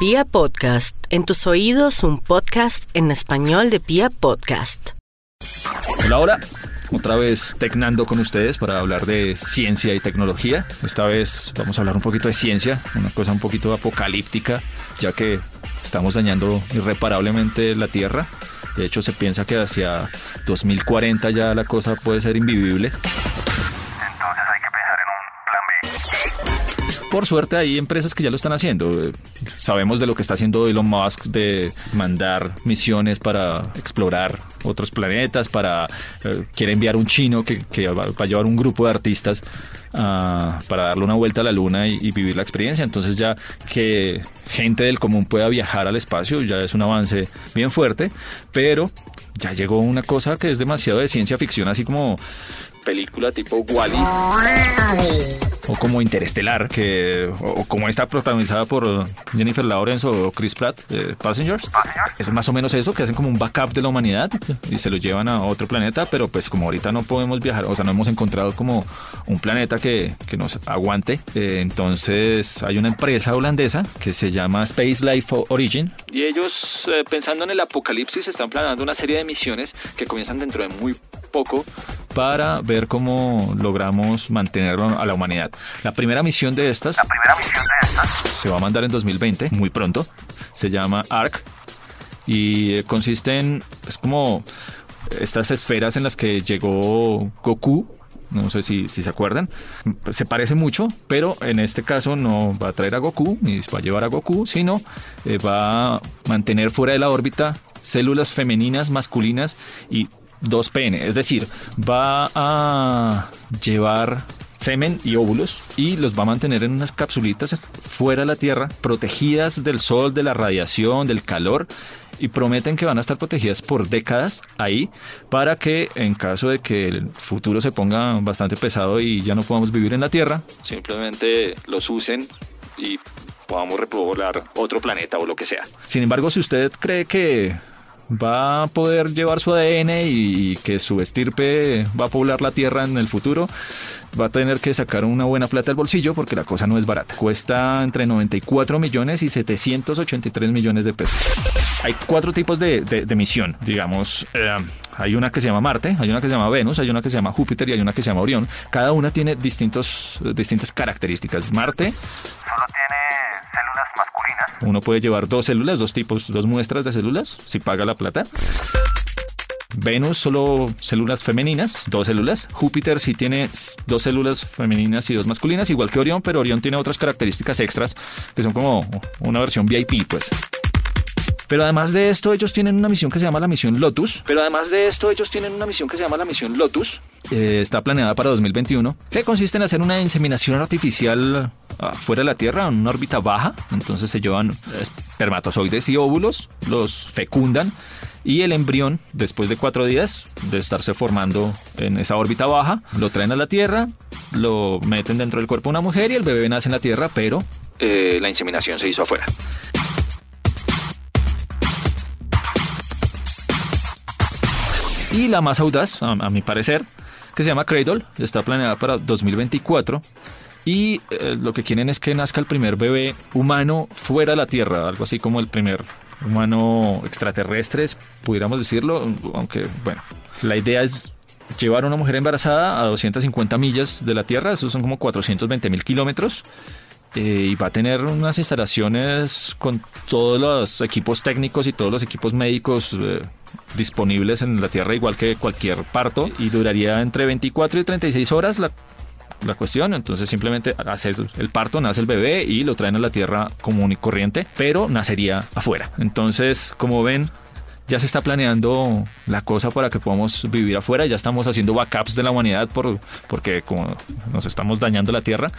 Pia Podcast, en tus oídos un podcast en español de Pia Podcast. Hola, hola. Otra vez tecnando con ustedes para hablar de ciencia y tecnología. Esta vez vamos a hablar un poquito de ciencia, una cosa un poquito apocalíptica, ya que estamos dañando irreparablemente la Tierra. De hecho, se piensa que hacia 2040 ya la cosa puede ser invivible. Por suerte hay empresas que ya lo están haciendo. Eh, Sabemos de lo que está haciendo Elon Musk de mandar misiones para explorar otros planetas, para eh, quiere enviar un chino que, va a llevar un grupo de artistas ah, para darle una vuelta a la luna y, y vivir la experiencia. Entonces ya que gente del común pueda viajar al espacio ya es un avance bien fuerte, pero ya llegó una cosa que es demasiado de ciencia ficción, así como película tipo Wally o como Interestelar, que o, o como está protagonizada por Jennifer Lawrence o Chris Pratt, eh, Passengers. Es más o menos eso, que hacen como un backup de la humanidad y se lo llevan a otro planeta, pero pues como ahorita no podemos viajar, o sea, no hemos encontrado como un planeta que, que nos aguante, eh, entonces hay una empresa holandesa que se llama Space Life Origin. Y ellos eh, pensando en el apocalipsis están planeando una serie de misiones que comienzan dentro de muy poco para ver cómo logramos mantenerlo a la humanidad. La primera misión de estas La primera misión de estas se va a mandar en 2020, muy pronto. Se llama ARC y eh, consiste en es como estas esferas en las que llegó Goku. No sé si, si se acuerdan. Se parece mucho, pero en este caso no va a traer a Goku ni va a llevar a Goku, sino eh, va a mantener fuera de la órbita células femeninas, masculinas y dos pene. Es decir, va a llevar semen y óvulos y los va a mantener en unas capsulitas fuera de la Tierra, protegidas del sol, de la radiación, del calor y prometen que van a estar protegidas por décadas ahí para que en caso de que el futuro se ponga bastante pesado y ya no podamos vivir en la Tierra, simplemente los usen y podamos repoblar otro planeta o lo que sea. Sin embargo, si usted cree que va a poder llevar su ADN y que su estirpe va a poblar la Tierra en el futuro, va a tener que sacar una buena plata del bolsillo porque la cosa no es barata. Cuesta entre 94 millones y 783 millones de pesos. Hay cuatro tipos de, de- misión, digamos. eh, hay una que se llama Marte, hay una que se llama Venus, hay una que se llama Júpiter y hay una que se llama Orión. Cada una tiene distintos, distintas características. Marte, solo tiene células masculinas. Uno puede llevar dos células, dos tipos, dos muestras de células, si paga la plata. Venus solo células femeninas, dos células. Júpiter sí tiene dos células femeninas y dos masculinas, igual que Orión, pero Orión tiene otras características extras que son como una versión VIP, pues. Pero además de esto, ellos tienen una misión que se llama la misión Lotus. Pero además de esto, ellos tienen una misión que se llama la misión Lotus. Eh, está planeada para 2021, que consiste en hacer una inseminación artificial fuera de la Tierra, en una órbita baja. Entonces se llevan espermatozoides y óvulos, los fecundan y el embrión, después de cuatro días de estarse formando en esa órbita baja, lo traen a la Tierra, lo meten dentro del cuerpo de una mujer y el bebé nace en la Tierra, pero eh, la inseminación se hizo afuera. Y la más audaz, a, a mi parecer, que se llama Cradle, está planeada para 2024. Y eh, lo que quieren es que nazca el primer bebé humano fuera de la Tierra, algo así como el primer humano extraterrestre, pudiéramos decirlo, aunque bueno, la idea es llevar a una mujer embarazada a 250 millas de la Tierra, esos son como 420 mil kilómetros, eh, y va a tener unas instalaciones con todos los equipos técnicos y todos los equipos médicos eh, disponibles en la Tierra, igual que cualquier parto, y duraría entre 24 y 36 horas la, la cuestión. Entonces, simplemente hacer el parto, nace el bebé y lo traen a la Tierra común y corriente, pero nacería afuera. Entonces, como ven, ya se está planeando la cosa para que podamos vivir afuera. Ya estamos haciendo backups de la humanidad por, porque como nos estamos dañando la Tierra.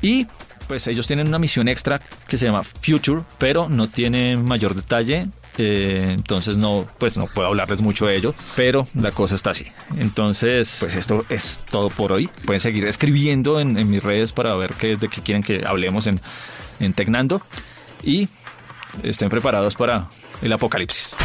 Y pues ellos tienen una misión extra que se llama Future, pero no tiene mayor detalle. Eh, entonces no, pues no puedo hablarles mucho de ello, pero la cosa está así. Entonces, pues esto es todo por hoy. Pueden seguir escribiendo en, mis redes para ver qué de qué quieren que hablemos en, en Tecnando y estén preparados para el apocalipsis.